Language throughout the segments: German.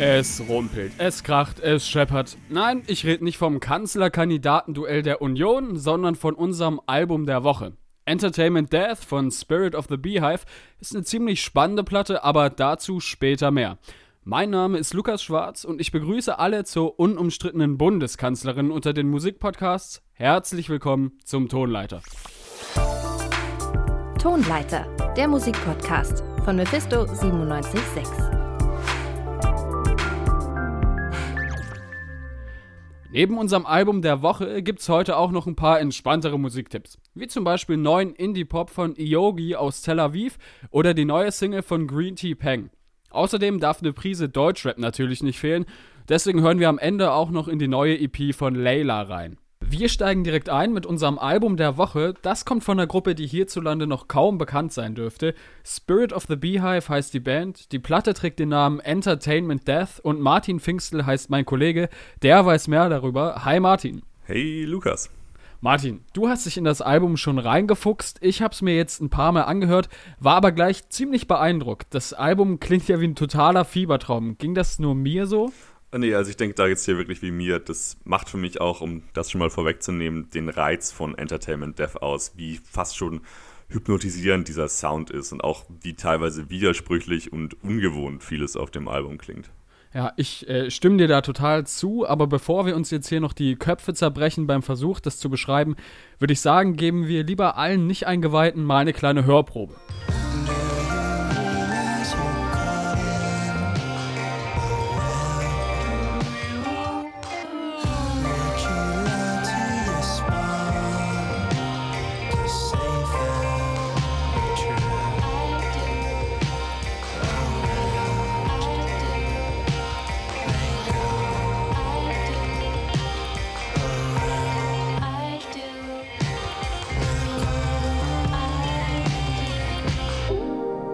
Es rumpelt, es kracht, es scheppert. Nein, ich rede nicht vom Kanzlerkandidatenduell der Union, sondern von unserem Album der Woche. Entertainment Death von Spirit of the Beehive ist eine ziemlich spannende Platte, aber dazu später mehr. Mein Name ist Lukas Schwarz und ich begrüße alle zur unumstrittenen Bundeskanzlerin unter den Musikpodcasts. Herzlich willkommen zum Tonleiter. Tonleiter, der Musikpodcast von Mephisto 976. Neben unserem Album der Woche gibt's heute auch noch ein paar entspanntere Musiktipps. Wie zum Beispiel neuen Indie-Pop von Iogi aus Tel Aviv oder die neue Single von Green Tea Peng. Außerdem darf eine Prise Deutschrap natürlich nicht fehlen, deswegen hören wir am Ende auch noch in die neue EP von Layla rein. Wir steigen direkt ein mit unserem Album der Woche. Das kommt von einer Gruppe, die hierzulande noch kaum bekannt sein dürfte. Spirit of the Beehive heißt die Band. Die Platte trägt den Namen Entertainment Death und Martin Pfingstel heißt mein Kollege. Der weiß mehr darüber. Hi Martin. Hey Lukas. Martin, du hast dich in das Album schon reingefuchst. Ich habe es mir jetzt ein paar Mal angehört, war aber gleich ziemlich beeindruckt. Das Album klingt ja wie ein totaler Fiebertraum. Ging das nur mir so? Nee, also ich denke da jetzt hier wirklich wie mir. Das macht für mich auch, um das schon mal vorwegzunehmen, den Reiz von Entertainment Death aus, wie fast schon hypnotisierend dieser Sound ist und auch wie teilweise widersprüchlich und ungewohnt vieles auf dem Album klingt. Ja, ich äh, stimme dir da total zu, aber bevor wir uns jetzt hier noch die Köpfe zerbrechen beim Versuch, das zu beschreiben, würde ich sagen, geben wir lieber allen Nicht-Eingeweihten mal eine kleine Hörprobe.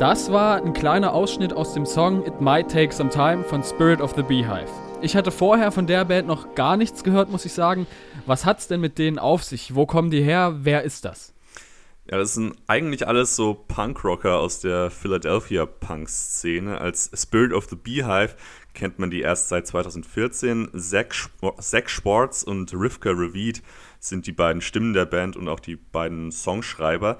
Das war ein kleiner Ausschnitt aus dem Song It Might Take Some Time von Spirit of the Beehive. Ich hatte vorher von der Band noch gar nichts gehört, muss ich sagen. Was hat's denn mit denen auf sich? Wo kommen die her? Wer ist das? Ja, das sind eigentlich alles so Punkrocker aus der Philadelphia Punk-Szene. Als Spirit of the Beehive kennt man die erst seit 2014. Zach, Schwartz und Rivka Ravid sind die beiden Stimmen der Band und auch die beiden Songschreiber.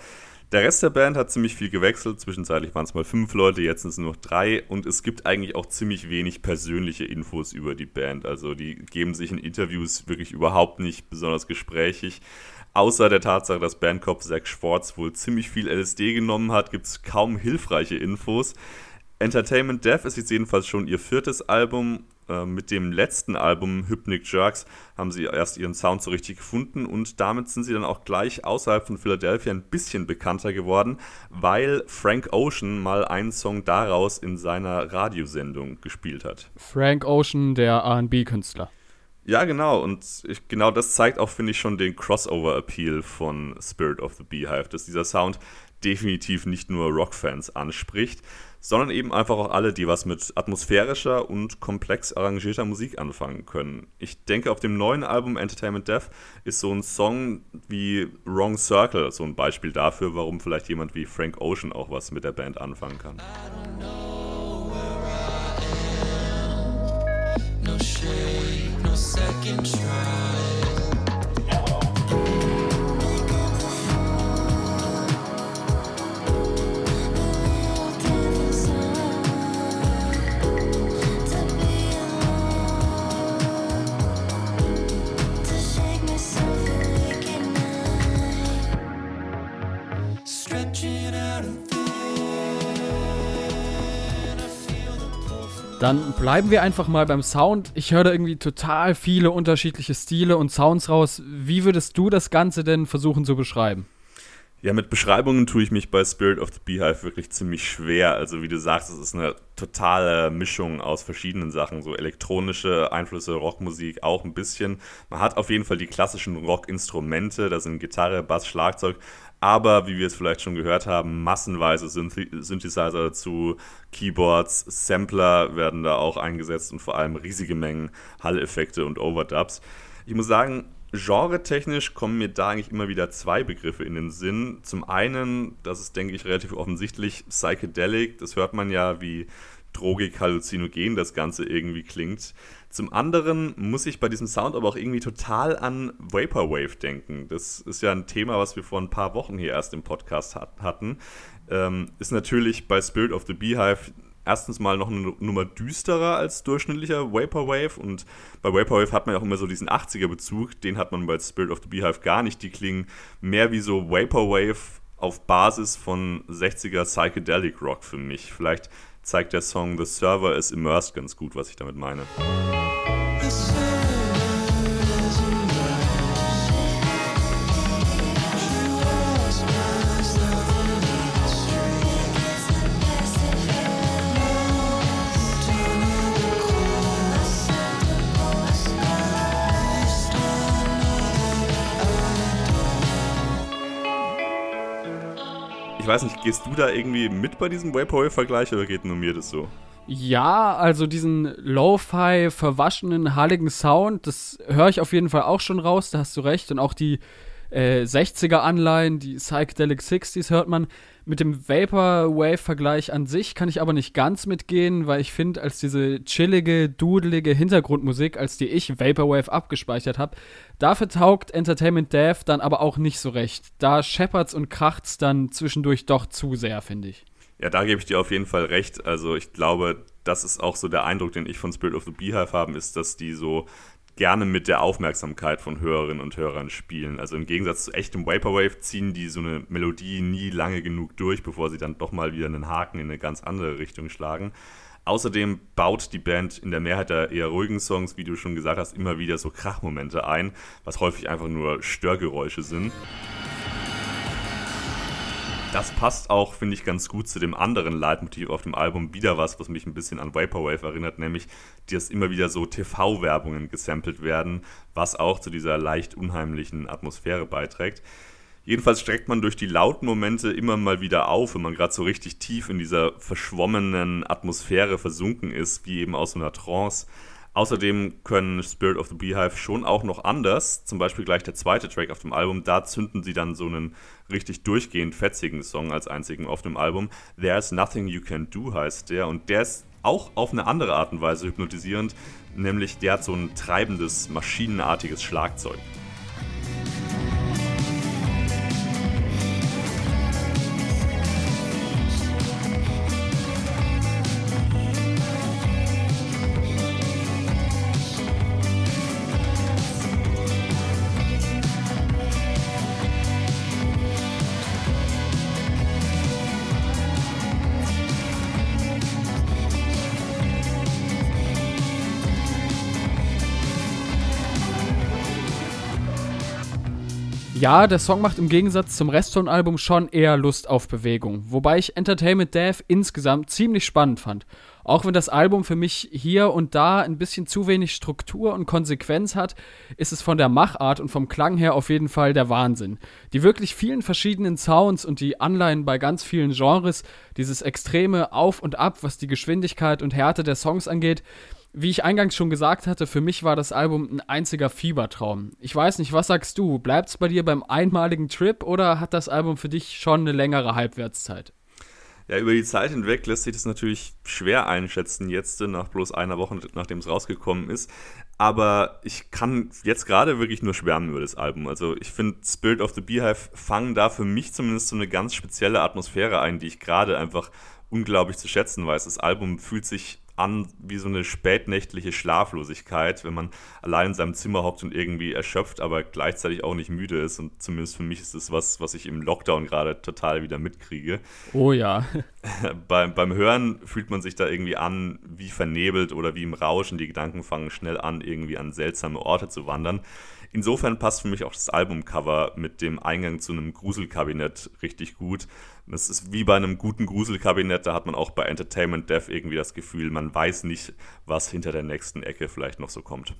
Der Rest der Band hat ziemlich viel gewechselt. Zwischenzeitlich waren es mal fünf Leute, jetzt sind es nur noch drei. Und es gibt eigentlich auch ziemlich wenig persönliche Infos über die Band. Also die geben sich in Interviews wirklich überhaupt nicht besonders gesprächig. Außer der Tatsache, dass Bandkopf Zach Schwartz wohl ziemlich viel LSD genommen hat, gibt es kaum hilfreiche Infos. Entertainment Death ist jetzt jedenfalls schon ihr viertes Album äh, mit dem letzten Album Hypnic Jerks haben sie erst ihren Sound so richtig gefunden und damit sind sie dann auch gleich außerhalb von Philadelphia ein bisschen bekannter geworden, weil Frank Ocean mal einen Song daraus in seiner Radiosendung gespielt hat. Frank Ocean, der RB-Künstler. Ja, genau. Und ich, genau das zeigt auch, finde ich, schon den Crossover-Appeal von Spirit of the Beehive, dass dieser Sound definitiv nicht nur Rockfans anspricht, sondern eben einfach auch alle, die was mit atmosphärischer und komplex arrangierter Musik anfangen können. Ich denke, auf dem neuen Album Entertainment Death ist so ein Song wie Wrong Circle so ein Beispiel dafür, warum vielleicht jemand wie Frank Ocean auch was mit der Band anfangen kann. Second try. Dann bleiben wir einfach mal beim Sound. Ich höre da irgendwie total viele unterschiedliche Stile und Sounds raus. Wie würdest du das Ganze denn versuchen zu beschreiben? Ja, mit Beschreibungen tue ich mich bei Spirit of the Beehive wirklich ziemlich schwer. Also wie du sagst, es ist eine totale Mischung aus verschiedenen Sachen, so elektronische Einflüsse, Rockmusik auch ein bisschen. Man hat auf jeden Fall die klassischen Rockinstrumente, da sind Gitarre, Bass, Schlagzeug, aber wie wir es vielleicht schon gehört haben, massenweise Synth Synthesizer dazu, Keyboards, Sampler werden da auch eingesetzt und vor allem riesige Mengen Hall-Effekte und Overdubs. Ich muss sagen, Genre-technisch kommen mir da eigentlich immer wieder zwei Begriffe in den Sinn. Zum einen, das ist, denke ich, relativ offensichtlich, Psychedelic. Das hört man ja, wie drogig halluzinogen das Ganze irgendwie klingt. Zum anderen muss ich bei diesem Sound aber auch irgendwie total an Vaporwave denken. Das ist ja ein Thema, was wir vor ein paar Wochen hier erst im Podcast hat, hatten. Ähm, ist natürlich bei Spirit of the Beehive erstens mal noch eine Nummer düsterer als durchschnittlicher Vaporwave und bei Vaporwave hat man ja auch immer so diesen 80er-Bezug, den hat man bei Spirit of the Beehive gar nicht. Die klingen mehr wie so Vaporwave auf Basis von 60er Psychedelic Rock für mich. Vielleicht zeigt der Song The Server is Immersed ganz gut, was ich damit meine. Ich weiß nicht, gehst du da irgendwie mit bei diesem Vaporwave-Vergleich oder geht nur mir das so? Ja, also diesen Lo-Fi, verwaschenen, halligen Sound, das höre ich auf jeden Fall auch schon raus, da hast du recht. Und auch die äh, 60er-Anleihen, die Psychedelic 60s hört man. Mit dem Vaporwave-Vergleich an sich kann ich aber nicht ganz mitgehen, weil ich finde, als diese chillige, dudelige Hintergrundmusik, als die ich Vaporwave abgespeichert habe, dafür taugt Entertainment Dev dann aber auch nicht so recht. Da scheppert's und kracht's dann zwischendurch doch zu sehr, finde ich. Ja, da gebe ich dir auf jeden Fall recht. Also ich glaube, das ist auch so der Eindruck, den ich von Spirit of the Beehive habe, ist, dass die so gerne mit der Aufmerksamkeit von Hörerinnen und Hörern spielen. Also im Gegensatz zu echtem Vaporwave ziehen die so eine Melodie nie lange genug durch, bevor sie dann doch mal wieder einen Haken in eine ganz andere Richtung schlagen. Außerdem baut die Band in der Mehrheit der eher ruhigen Songs, wie du schon gesagt hast, immer wieder so Krachmomente ein, was häufig einfach nur Störgeräusche sind das passt auch, finde ich, ganz gut zu dem anderen Leitmotiv auf dem Album. Wieder was, was mich ein bisschen an Vaporwave erinnert, nämlich, dass immer wieder so TV-Werbungen gesampelt werden, was auch zu dieser leicht unheimlichen Atmosphäre beiträgt. Jedenfalls streckt man durch die lauten Momente immer mal wieder auf, wenn man gerade so richtig tief in dieser verschwommenen Atmosphäre versunken ist, wie eben aus so einer Trance. Außerdem können Spirit of the Beehive schon auch noch anders, zum Beispiel gleich der zweite Track auf dem Album, da zünden sie dann so einen richtig durchgehend fetzigen Song als einzigen auf dem Album. There's Nothing You Can Do heißt der und der ist auch auf eine andere Art und Weise hypnotisierend, nämlich der hat so ein treibendes, maschinenartiges Schlagzeug. Ja, der Song macht im Gegensatz zum Rest vom Album schon eher Lust auf Bewegung, wobei ich Entertainment Death insgesamt ziemlich spannend fand. Auch wenn das Album für mich hier und da ein bisschen zu wenig Struktur und Konsequenz hat, ist es von der Machart und vom Klang her auf jeden Fall der Wahnsinn. Die wirklich vielen verschiedenen Sounds und die Anleihen bei ganz vielen Genres, dieses extreme Auf und Ab, was die Geschwindigkeit und Härte der Songs angeht, wie ich eingangs schon gesagt hatte, für mich war das Album ein einziger Fiebertraum. Ich weiß nicht, was sagst du? Bleibt es bei dir beim einmaligen Trip oder hat das Album für dich schon eine längere Halbwertszeit? Ja, über die Zeit hinweg lässt sich das natürlich schwer einschätzen, jetzt nach bloß einer Woche, nachdem es rausgekommen ist. Aber ich kann jetzt gerade wirklich nur schwärmen über das Album. Also ich finde, Spirit of the Beehive fangen da für mich zumindest so eine ganz spezielle Atmosphäre ein, die ich gerade einfach unglaublich zu schätzen weiß. Das Album fühlt sich an wie so eine spätnächtliche Schlaflosigkeit, wenn man allein in seinem Zimmer hockt und irgendwie erschöpft, aber gleichzeitig auch nicht müde ist. Und zumindest für mich ist es was, was ich im Lockdown gerade total wieder mitkriege. Oh ja. beim, beim Hören fühlt man sich da irgendwie an, wie vernebelt oder wie im Rauschen. Die Gedanken fangen schnell an, irgendwie an seltsame Orte zu wandern. Insofern passt für mich auch das Albumcover mit dem Eingang zu einem Gruselkabinett richtig gut. Das ist wie bei einem guten Gruselkabinett, da hat man auch bei Entertainment Dev irgendwie das Gefühl, man weiß nicht, was hinter der nächsten Ecke vielleicht noch so kommt.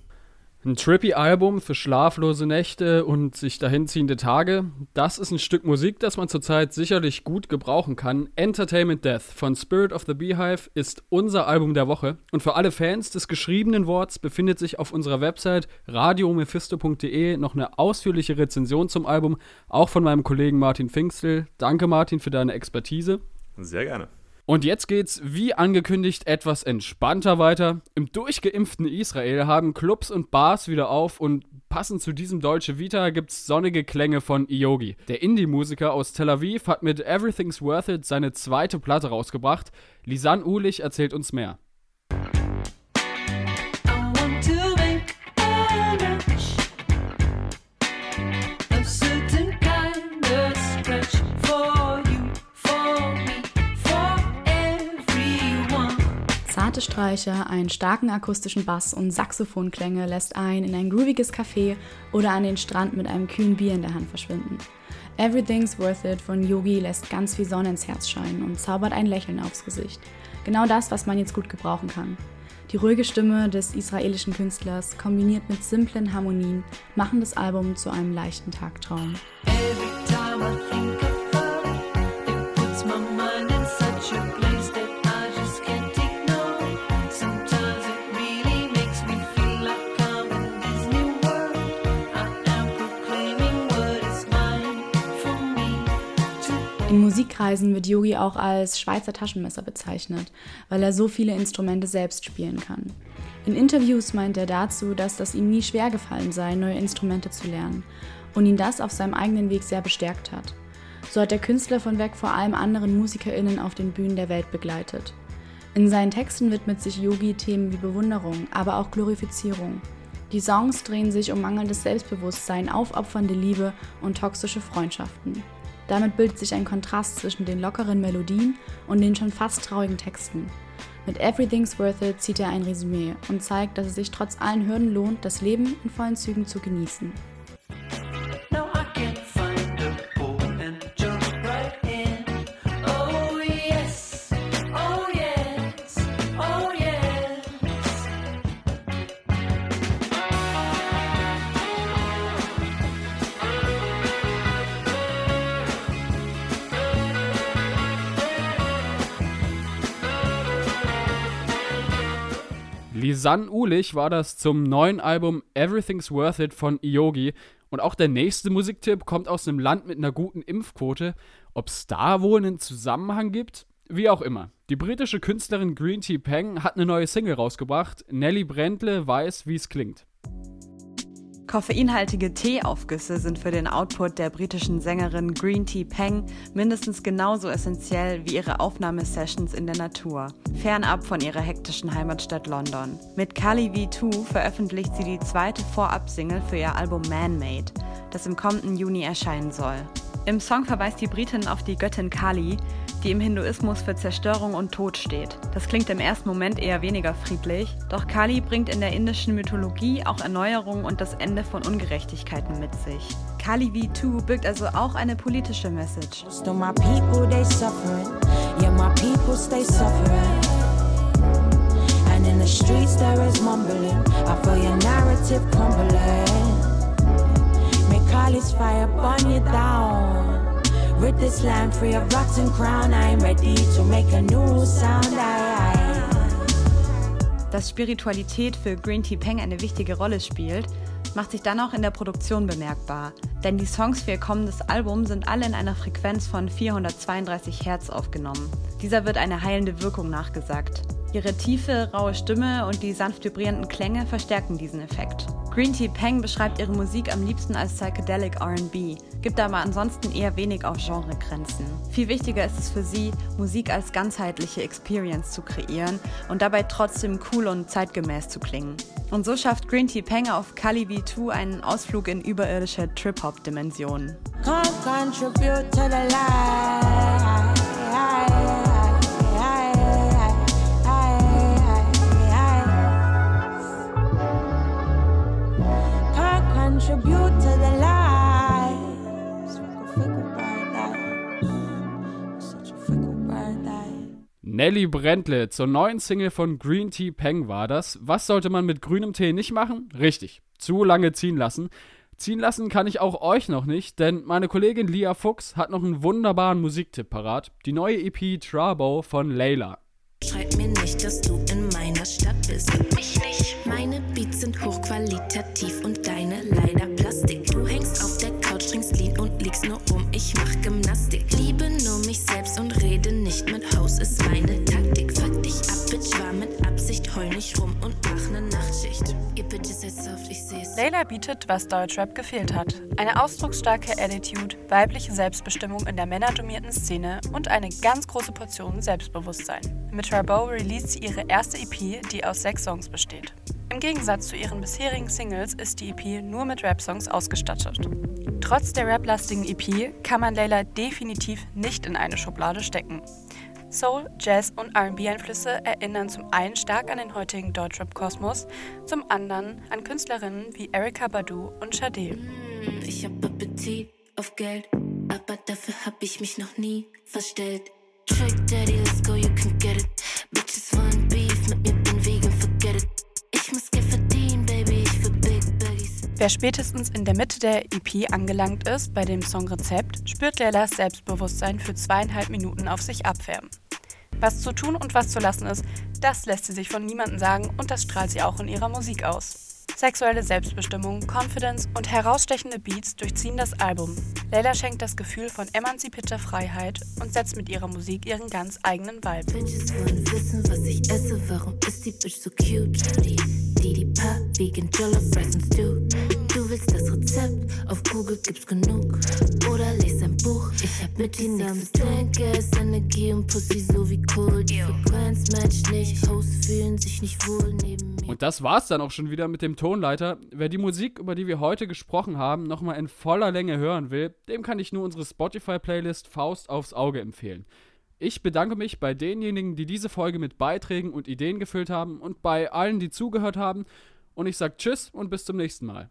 Ein trippy Album für schlaflose Nächte und sich dahinziehende Tage. Das ist ein Stück Musik, das man zurzeit sicherlich gut gebrauchen kann. Entertainment Death von Spirit of the Beehive ist unser Album der Woche. Und für alle Fans des geschriebenen Worts befindet sich auf unserer Website radiomephisto.de noch eine ausführliche Rezension zum Album, auch von meinem Kollegen Martin Pfingstel. Danke Martin für deine Expertise. Sehr gerne. Und jetzt geht's, wie angekündigt, etwas entspannter weiter. Im durchgeimpften Israel haben Clubs und Bars wieder auf und passend zu diesem Deutsche Vita gibt's sonnige Klänge von Iogi. Der Indie-Musiker aus Tel Aviv hat mit Everything's Worth It seine zweite Platte rausgebracht. Lisanne Uhlich erzählt uns mehr. Streicher, einen starken akustischen Bass und Saxophonklänge lässt ein in ein grooviges Café oder an den Strand mit einem kühlen Bier in der Hand verschwinden. Everything's Worth It von Yogi lässt ganz wie Sonne ins Herz scheinen und zaubert ein Lächeln aufs Gesicht. Genau das, was man jetzt gut gebrauchen kann. Die ruhige Stimme des israelischen Künstlers kombiniert mit simplen Harmonien machen das Album zu einem leichten Tagtraum. In Musikkreisen wird Yogi auch als Schweizer Taschenmesser bezeichnet, weil er so viele Instrumente selbst spielen kann. In Interviews meint er dazu, dass das ihm nie schwer gefallen sei, neue Instrumente zu lernen und ihn das auf seinem eigenen Weg sehr bestärkt hat. So hat der Künstler von weg vor allem anderen MusikerInnen auf den Bühnen der Welt begleitet. In seinen Texten widmet sich Yogi Themen wie Bewunderung, aber auch Glorifizierung. Die Songs drehen sich um mangelndes Selbstbewusstsein, aufopfernde Liebe und toxische Freundschaften. Damit bildet sich ein Kontrast zwischen den lockeren Melodien und den schon fast traurigen Texten. Mit Everything's Worth It zieht er ein Resümee und zeigt, dass es sich trotz allen Hürden lohnt, das Leben in vollen Zügen zu genießen. Lisanne Uhlich war das zum neuen Album Everything's Worth It von Iogi. Und auch der nächste Musiktipp kommt aus einem Land mit einer guten Impfquote. Ob es da wohl einen Zusammenhang gibt? Wie auch immer. Die britische Künstlerin Green Tea Peng hat eine neue Single rausgebracht. Nelly Brentle weiß, wie es klingt. Koffeinhaltige Teeaufgüsse sind für den Output der britischen Sängerin Green Tea Peng mindestens genauso essentiell wie ihre Aufnahmesessions in der Natur, fernab von ihrer hektischen Heimatstadt London. Mit Kali V2 veröffentlicht sie die zweite Vorab-Single für ihr Album Man-Made, das im kommenden Juni erscheinen soll. Im Song verweist die Britin auf die Göttin Kali, die im Hinduismus für Zerstörung und Tod steht. Das klingt im ersten Moment eher weniger friedlich, doch Kali bringt in der indischen Mythologie auch Erneuerung und das Ende von Ungerechtigkeiten mit sich. Kali V2 birgt also auch eine politische Message. Kali's fire burn you down Rid this land free of rotten crown. I'm ready to make a new sound. I, I. Dass Spiritualität für Green Tea Peng eine wichtige Rolle spielt, macht sich dann auch in der Produktion bemerkbar. Denn die Songs für ihr kommendes Album sind alle in einer Frequenz von 432 Hertz aufgenommen. Dieser wird eine heilende Wirkung nachgesagt. Ihre tiefe, raue Stimme und die sanft vibrierenden Klänge verstärken diesen Effekt. Green Tea Peng beschreibt ihre Musik am liebsten als Psychedelic RB, gibt aber ansonsten eher wenig auf Genregrenzen. Viel wichtiger ist es für sie, Musik als ganzheitliche Experience zu kreieren und dabei trotzdem cool und zeitgemäß zu klingen. Und so schafft Green Tea Peng auf Kali V2 einen Ausflug in überirdische Trip-Hop-Dimensionen. contribute to the lives. Nelly Brentle zur neuen Single von Green Tea Peng war das. Was sollte man mit grünem Tee nicht machen? Richtig, zu lange ziehen lassen. Ziehen lassen kann ich auch euch noch nicht, denn meine Kollegin Lia Fuchs hat noch einen wunderbaren Musiktipp parat. Die neue EP Trabo von Layla. Schreib mir nicht, dass du in meiner Stadt bist. Ich nicht. Meine Beats sind hochqualitativ und deine leider und liegst nur um, ich mach Gymnastik. Liebe nur mich selbst und rede nicht mit Haus, ist meine Taktik. Fuck dich ab, Bitch, war mit Absicht, heul nicht rum und mach ne Nachtschicht. Ihr Bitches seid soft, ich seh's. Layla bietet, was Deutschrap gefehlt hat. Eine ausdrucksstarke Attitude, weibliche Selbstbestimmung in der männerdomierten Szene und eine ganz große Portion Selbstbewusstsein. Mit Rabow released sie ihre erste EP, die aus sechs Songs besteht. Im Gegensatz zu ihren bisherigen Singles ist die EP nur mit Rap-Songs ausgestattet. Trotz der raplastigen EP kann man Layla definitiv nicht in eine Schublade stecken. Soul, Jazz und RB-Einflüsse erinnern zum einen stark an den heutigen Deutschrap-Kosmos, zum anderen an Künstlerinnen wie Erika Badu und Sade. Hm, Ich hab Appetit auf Geld, aber dafür hab ich mich noch nie verstellt. Trick Daddy, let's go, you can get it. Bitches wollen Beef, mit mir Wer spätestens in der Mitte der EP angelangt ist, bei dem Song Rezept, spürt Laylas Selbstbewusstsein für zweieinhalb Minuten auf sich abfärben. Was zu tun und was zu lassen ist, das lässt sie sich von niemandem sagen und das strahlt sie auch in ihrer Musik aus. Sexuelle Selbstbestimmung, Confidence und herausstechende Beats durchziehen das Album. Layla schenkt das Gefühl von emanzipierter Freiheit und setzt mit ihrer Musik ihren ganz eigenen Vibe. Bitches wollen wissen, was ich esse, warum ist die Bitch so cute? Die, die, Pa, Vegan Jollof Rice and Stew. Willst das Rezept, auf Google gibt's genug. Oder lest ein Buch, ich hab mit dir nichts zu tun. Gas, Energie und Pussy so wie Kohl. Die Frequenz matcht nicht, Hosts fühlen sich nicht wohl neben mir. Und das war's dann auch schon wieder mit dem Tonleiter. Wer die Musik, über die wir heute gesprochen haben, nochmal in voller Länge hören will, dem kann ich nur unsere Spotify-Playlist Faust aufs Auge empfehlen. Ich bedanke mich bei denjenigen, die diese Folge mit Beiträgen und Ideen gefüllt haben und bei allen, die zugehört haben. Und ich sag Tschüss und bis zum nächsten Mal.